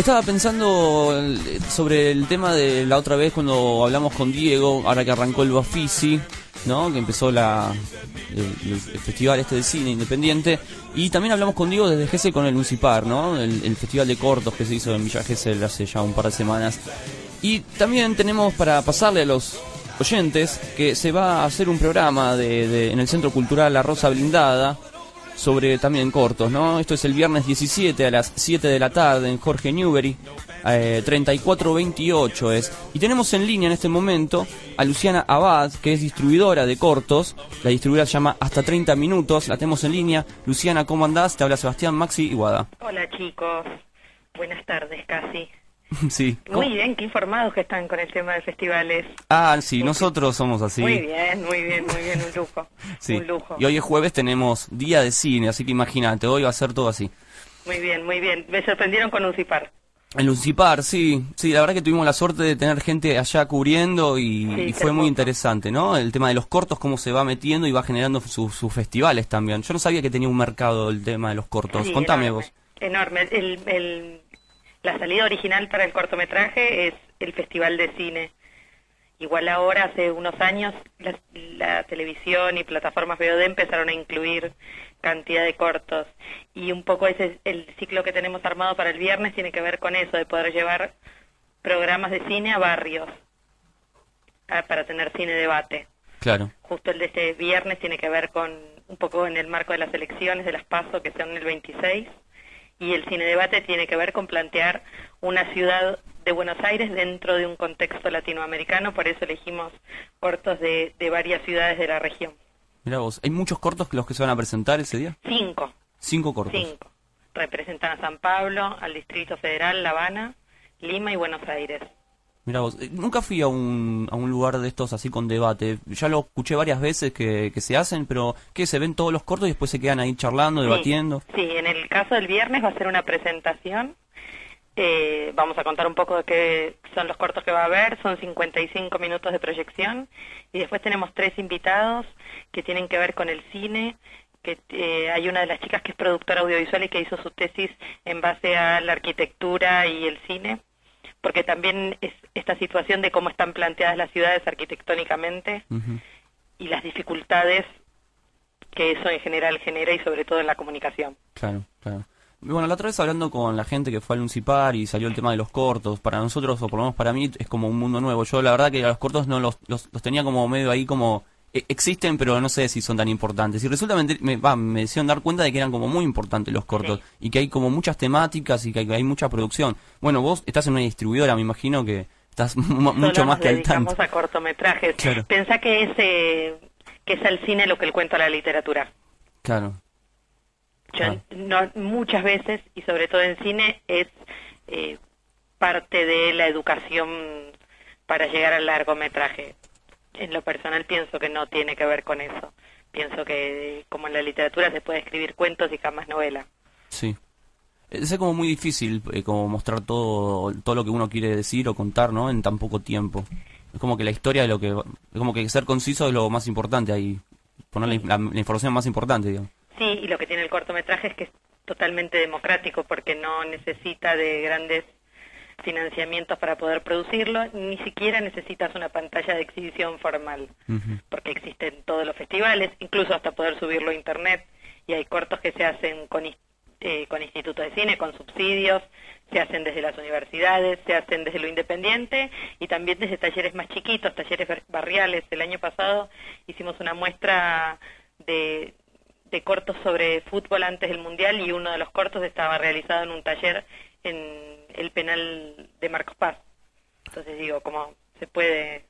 Estaba pensando sobre el tema de la otra vez cuando hablamos con Diego, ahora que arrancó el Bafisi, ¿no? Que empezó la, el, festival este de cine independiente. Y también hablamos con Diego desde Gese con el Uncipar, ¿no? El, el festival de cortos que se hizo en Villa Gesell hace ya un par de semanas. Y también tenemos para pasarle a los oyentes que se va a hacer un programa de, de- en el Centro Cultural La Rosa Blindada sobre también cortos, ¿no? Esto es el viernes 17 a las 7 de la tarde en Jorge Newbery, eh, 3428 es. Y tenemos en línea en este momento a Luciana Abad, que es distribuidora de cortos. La distribuidora llama Hasta 30 Minutos, la tenemos en línea. Luciana, ¿cómo andás? Te habla Sebastián Maxi Iguada. Hola chicos, buenas tardes casi. sí. Muy bien, qué informados que están con el tema de festivales. Ah, sí, nosotros somos así. Muy bien, muy bien, muy bien, un lujo. Sí. Un lujo. Y hoy es jueves, tenemos día de cine, así que imagínate, hoy va a ser todo así. Muy bien, muy bien. Me sorprendieron con Ucipar. El Lucipar, sí, sí, la verdad que tuvimos la suerte de tener gente allá cubriendo y, Sí, y qué fue muy interesante, ¿no? El tema de los cortos, cómo se va metiendo y va generando su- sus festivales también. Yo no sabía que tenía un mercado el tema de los cortos. Sí, Contame enorme, vos. Enorme. El, el- la salida original para el cortometraje es el Festival de Cine. Igual ahora, hace unos años, la, la televisión y plataformas VOD empezaron a incluir cantidad de cortos. Y un poco ese el ciclo que tenemos armado para el viernes tiene que ver con eso, de poder llevar programas de cine a barrios para tener cine debate. Claro, Justo el de este viernes tiene que ver con un poco en el marco de las elecciones de las PASO que son el 26 y el cine debate tiene que ver con plantear una ciudad de Buenos Aires dentro de un contexto latinoamericano, por eso elegimos cortos de, de varias ciudades de la región. mira vos. ¿Hay muchos cortos que los que se van a presentar ese día? Cinco, Cinco cortos. cinco. Representan a San Pablo, al Distrito Federal, La Habana, Lima y Buenos Aires. Mira vos. Eh, Nunca fui a un, a un lugar de estos así con debate. Ya lo escuché varias veces que, que se hacen, pero ¿qué? ¿Se ven todos los cortos y después se quedan ahí charlando, Sí, debatiendo? Sí, en el caso del viernes va a ser una presentación. Eh, vamos a contar un poco de qué son los cortos que va a haber. Son 55 minutos de proyección. Y después tenemos tres invitados que tienen que ver con el cine. Que eh, hay una de las chicas que es productora audiovisual y que hizo su tesis en base a la arquitectura y el cine. Porque también es esta situación de cómo están planteadas las ciudades arquitectónicamente y las dificultades que eso en general genera y sobre todo en la comunicación. Claro, claro. Bueno, la otra vez hablando con la gente que fue al Uncipar y salió el tema de los cortos, para nosotros, o por lo menos para mí, es como un mundo nuevo. Yo la verdad que a los cortos no los, los, los tenía como medio ahí como... e- Existen, pero no sé si son tan importantes. Y resulta me, me, va, me hicieron dar cuenta de que eran como muy importantes los cortos. Y que hay como muchas temáticas y que hay, que hay mucha producción. Bueno, vos estás en una distribuidora, me imagino que estás mu- mucho más nos que al tanto. a cortometrajes. Claro. Pensá que es, eh, que es al cine lo que el cuento a la literatura. Claro, Yo, Ah. no, muchas veces, y sobre todo en cine, es eh, parte de la educación para llegar al largometraje. En lo personal pienso que no tiene que ver con eso. Pienso que como en la literatura se puede escribir cuentos y jamás novela. sí. Es como muy difícil eh, como mostrar todo, todo lo que uno quiere decir o contar, ¿no? En tan poco tiempo. Es como que la historia de lo que... Es como que ser conciso es lo más importante ahí. Poner la, la- la información más importante, digamos. Sí, y lo que tiene el cortometraje es que es totalmente democrático porque no necesita de grandes financiamientos para poder producirlo, ni siquiera necesitas una pantalla de exhibición formal, porque existen todos los festivales, incluso hasta poder subirlo a internet, y hay cortos que se hacen con, eh, con institutos de cine, con subsidios, se hacen desde las universidades, se hacen desde lo independiente y también desde talleres más chiquitos, talleres bar- barriales. El año pasado hicimos una muestra de, de cortos sobre fútbol antes del Mundial y uno de los cortos estaba realizado en un taller en el penal de Marcos Paz. Entonces digo, como se puede,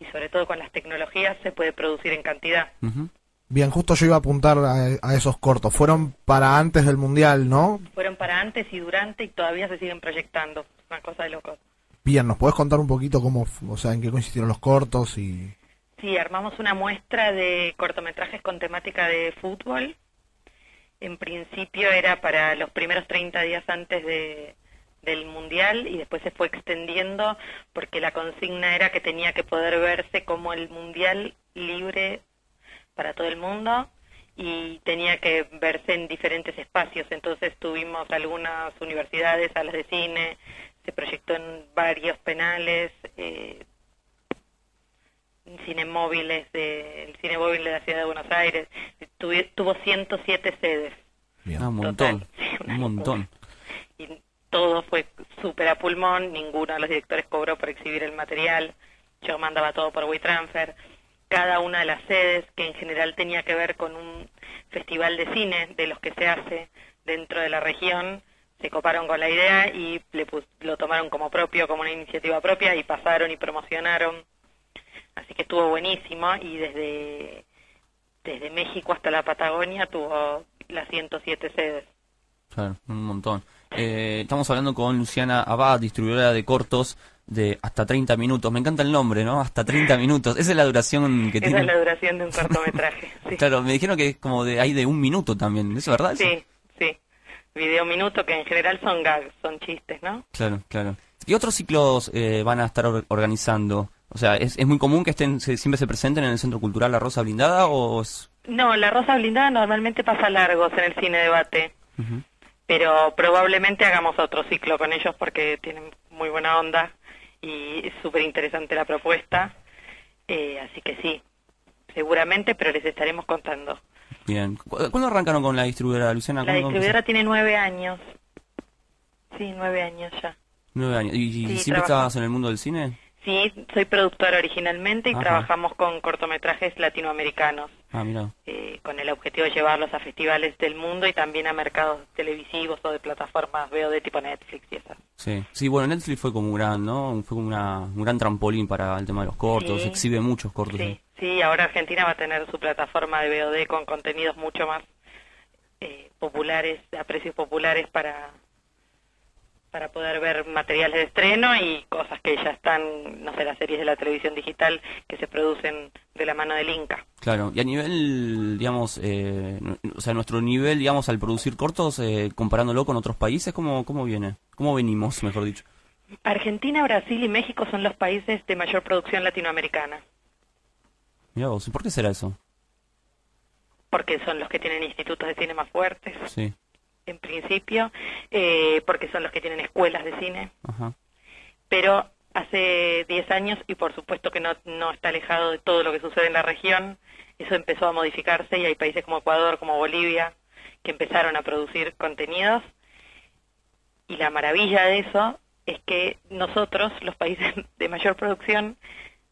y sobre todo con las tecnologías, se puede producir en cantidad. Ujú. Bien, justo yo iba a apuntar a, esos cortos. Fueron para antes del Mundial, ¿no? Fueron para antes y durante y todavía se siguen proyectando. Una cosa de locos. Bien, ¿nos podés contar un poquito cómo, o sea, en qué consistieron los cortos y...? Sí, armamos una muestra de cortometrajes con temática de fútbol. En principio era para los primeros 30 días antes de, del Mundial y después se fue extendiendo porque la consigna era que tenía que poder verse como el Mundial libre para todo el mundo y tenía que verse en diferentes espacios. Entonces tuvimos algunas universidades, salas de cine, se proyectó en varios penales, eh, cine móviles, de, el cine móvil de la ciudad de Buenos Aires, tuvo 107 sedes. Ah, un montón, un montón. Y todo fue súper a pulmón, ninguno de los directores cobró por exhibir el material, yo mandaba todo por WeTransfer cada una de las sedes, que en general tenía que ver con un festival de cine de los que se hace dentro de la región, se coparon con la idea y le lo tomaron como propio, como una iniciativa propia y pasaron y promocionaron. Así que estuvo buenísimo y desde, desde México hasta la Patagonia tuvo las 107 sedes. Claro, un montón. Eh, estamos hablando con Luciana Abad, distribuidora de cortos de hasta 30 minutos. Me encanta el nombre, ¿no? Hasta 30 minutos. Esa es la duración que tiene. Esa es la duración de un cortometraje. Claro, me dijeron que es como de hay de un minuto también. ¿Es verdad? Sí, sí. Video minuto que en general son gags, son chistes, ¿no? Claro, claro. ¿Qué otros ciclos eh, van a estar organizando? O sea, ¿es, ¿es muy común que estén siempre se presenten en el Centro Cultural La Rosa Blindada o es... No, La Rosa Blindada normalmente pasa largos en el cine debate. Pero probablemente hagamos otro ciclo con ellos porque tienen muy buena onda y es súper interesante la propuesta. Eh, así que sí, seguramente, pero les estaremos contando. Bien. ¿Cuándo arrancaron con la distribuidora, Luciana? La distribuidora tiene nueve años. Sí, nueve años ya. Nueve años. ¿Y, siempre estabas en el mundo del cine? Sí, soy productora originalmente y trabajamos con cortometrajes latinoamericanos. Ah, mira. Eh, con el objetivo de llevarlos a festivales del mundo y también a mercados televisivos o de plataformas veo de tipo Netflix y esas. Sí, sí, bueno, Netflix fue como un gran, ¿no? Fue como una, un gran trampolín para el tema de los cortos, exhibe muchos cortos. Sí, sí, ahora Argentina va a tener su plataforma de VOD con contenidos mucho más eh, populares, a precios populares para para poder ver materiales de estreno y cosas que ya están, no sé, las series de la televisión digital que se producen de la mano del Inca. Claro, y a nivel, digamos, eh, o sea, nuestro nivel, digamos, al producir cortos, eh, comparándolo con otros países, ¿cómo, ¿cómo viene? ¿Cómo venimos, mejor dicho? Argentina, Brasil y México son los países de mayor producción latinoamericana. Mira vos, ¿y por qué será eso? Porque son los que tienen institutos de cine más fuertes. Sí en principio, eh, porque son los que tienen escuelas de cine. Pero hace 10 años, y por supuesto que no, no está alejado de todo lo que sucede en la región, eso empezó a modificarse y hay países como Ecuador, como Bolivia, que empezaron a producir contenidos. Y la maravilla de eso es que nosotros, los países de mayor producción,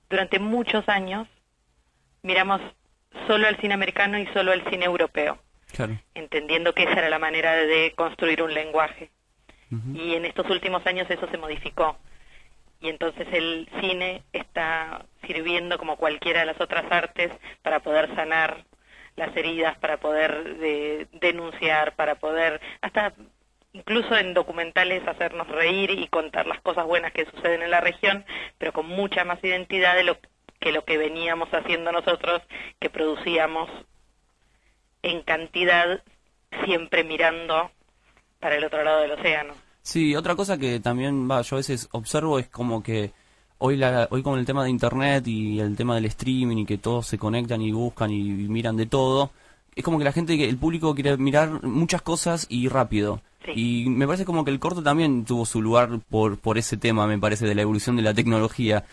durante muchos años miramos solo al cine americano y solo al cine europeo entendiendo que esa era la manera de construir un lenguaje. Y en estos últimos años eso se modificó. Y entonces el cine está sirviendo como cualquiera de las otras artes para poder sanar las heridas, para poder denunciar, para poder, hasta incluso en documentales hacernos reír y contar las cosas buenas que suceden en la región, pero con mucha más identidad de lo que lo que veníamos haciendo nosotros, que producíamos en cantidad siempre mirando para el otro lado del océano. Sí, otra cosa que también va, yo a veces observo es como que hoy la, hoy con el tema de internet y el tema del streaming y que todos se conectan y buscan y, miran de todo, es como que la gente, el público quiere mirar muchas cosas y rápido. Y me parece como que el corto también tuvo su lugar por, por ese tema, me parece, de la evolución de la tecnología.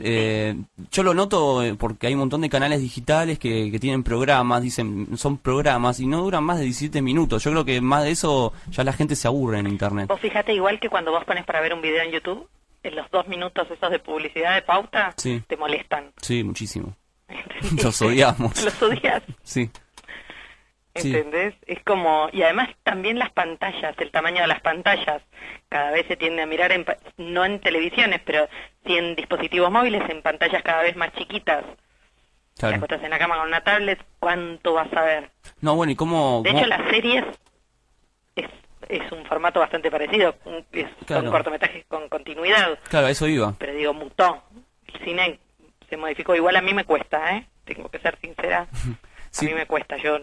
Eh, yo lo noto eh, porque hay un montón de canales digitales que, que, tienen programas, dicen, son programas y no duran más de 17 minutos. Yo creo que más de eso ya la gente se aburre en Internet. Vos fíjate, igual que cuando vos pones para ver un video en YouTube, en los dos minutos esos de publicidad de pauta, te molestan. Sí, muchísimo. Los odiamos. Los odias. Sí. ¿Entendés? Es como, y además también las pantallas, el tamaño de las pantallas, cada vez se tiende a mirar, en, no en televisiones, pero sí en dispositivos móviles, en pantallas cada vez más chiquitas. Claro. Te acuestas en la cama con una tablet, ¿cuánto vas a ver? No, bueno, ¿y cómo...? De cómo- hecho, las series es, es un formato bastante parecido, es, Claro. son cortometrajes con continuidad, Claro, eso iba. pero digo, mutó. El cine se modificó, igual a mí me cuesta, ¿eh? Tengo que ser sincera, Sí. a mí me cuesta, yo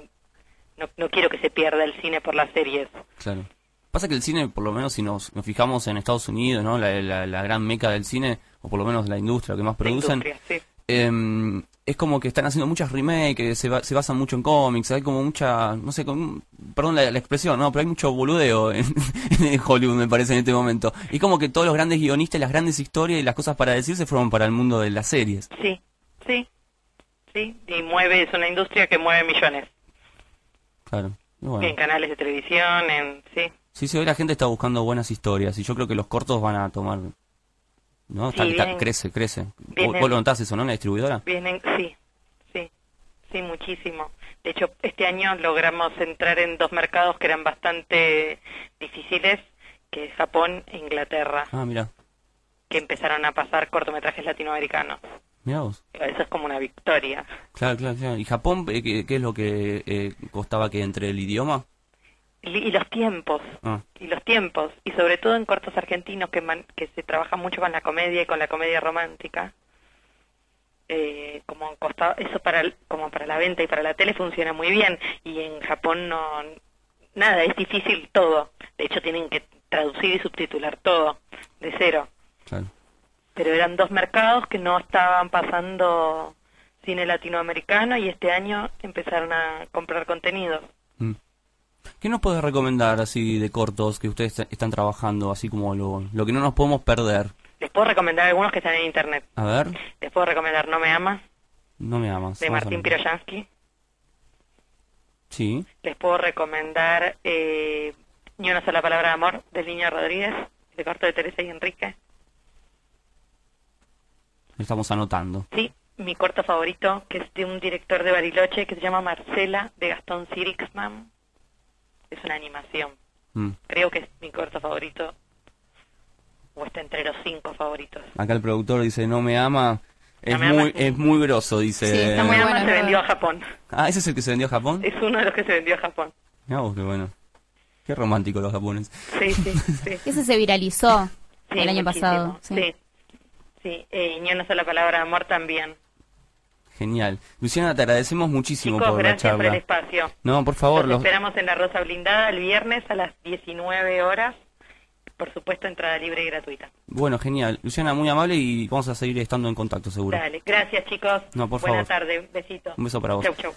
no, no quiero que se pierda el cine por las series. Claro. Pasa que el cine, por lo menos si nos, nos fijamos en Estados Unidos, ¿no? La, la- la gran meca del cine, o por lo menos la industria que más producen, sí. em, es como que están haciendo muchas remakes, se, se basan mucho en cómics, hay como mucha, no sé, con- perdón la, la expresión, no, pero hay mucho boludeo en, en Hollywood, me parece, en este momento. Y como que todos los grandes guionistas, las grandes historias y las cosas para decir se fueron para el mundo de las series. Sí, sí, sí, y mueve, es una industria que mueve millones, Claro. Y bueno. en canales de televisión, en, sí. Sí, sí, hoy la gente está buscando buenas historias y yo creo que los cortos van a tomar... ¿No? Sí, crece, crece. Vos, vienen- vos lo notás eso, ¿no? La distribuidora. Vienen, sí, sí, sí, muchísimo. De hecho, este año logramos entrar en dos mercados que eran bastante difíciles, que es Japón e Inglaterra, Ah, mira. que empezaron a pasar cortometrajes latinoamericanos. Mira vos. Eso es como una victoria. Claro, claro, claro. ¿Y Japón eh, qué, qué es lo que eh, costaba que entre el idioma? Y, y los tiempos, Ah, y los tiempos, y sobre todo en cortos argentinos que, man- que se trabaja mucho con la comedia y con la comedia romántica. Eh, como costaba, eso para el- como para la venta y para la tele funciona muy bien y en Japón no nada es difícil todo de hecho tienen que traducir y subtitular todo de cero claro. Pero eran dos mercados que no estaban pasando cine latinoamericano y este año empezaron a comprar contenidos Mm. ¿Qué nos puedes recomendar así de cortos que ustedes est- están trabajando, así como lo, lo que no nos podemos perder? les puedo recomendar algunos que están en internet A ver, les puedo recomendar No me amas no me amas. de Martín. Piroyansky Sí, les puedo recomendar eh, Ni una sola palabra de amor del Niño Rodríguez de corto de Teresa y Enrique estamos anotando. Sí, mi corto favorito, que es de un director de Bariloche que se llama Marcela, de Gastón Sirixman. Es una animación. Mm. Creo que es mi corto favorito. O está entre los cinco favoritos. Acá el productor dice, no me ama. Es No me muy, ama. es muy grosso, dice. Sí, está No muy me bueno, se verdad. vendió a Japón. Ah, ¿ese es el que se vendió a Japón? Es uno de los que se vendió a Japón. Vos, qué bueno. Qué romántico los japoneses. Sí, sí, sí. Ese se viralizó Sí, el año muchísimo. pasado. Sí. Sí, sí. Eh, y ni una sola palabra de amor también. Genial. Luciana, te agradecemos muchísimo Chicos, por la gracias por el charla. espacio. No, por favor, Los los... esperamos en la Rosa Blindada el viernes a las 19 horas. Por supuesto, entrada libre y gratuita. Bueno, genial. Luciana, muy amable y vamos a seguir estando en contacto, seguro. Dale, gracias chicos. No, por Buena favor. tarde, besito. Un beso para vos. Chau, chau.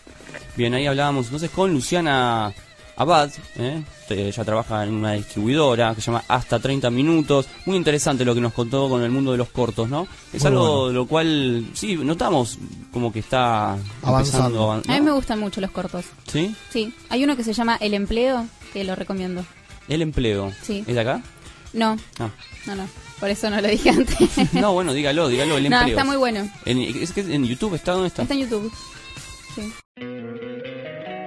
Bien, ahí hablábamos entonces con Luciana Abad, ¿eh? Ella trabaja en una distribuidora que se llama Hasta 30 Minutos. Muy interesante lo que nos contó con el mundo de los cortos, ¿no? Es Muy algo bueno. de lo cual, sí, notamos como que está Avanzando. empezando a mí ¿no? me gustan mucho los cortos. ¿Sí? Sí, hay uno que se llama El Empleo, que lo recomiendo. El empleo. Sí. ¿Es de acá? No, Ah. no, no, por eso no lo dije antes. No, bueno, dígalo, dígalo, el no, empleo. está muy bueno. En, ¿Es que en YouTube está? ¿Dónde está? Está en YouTube. Sí.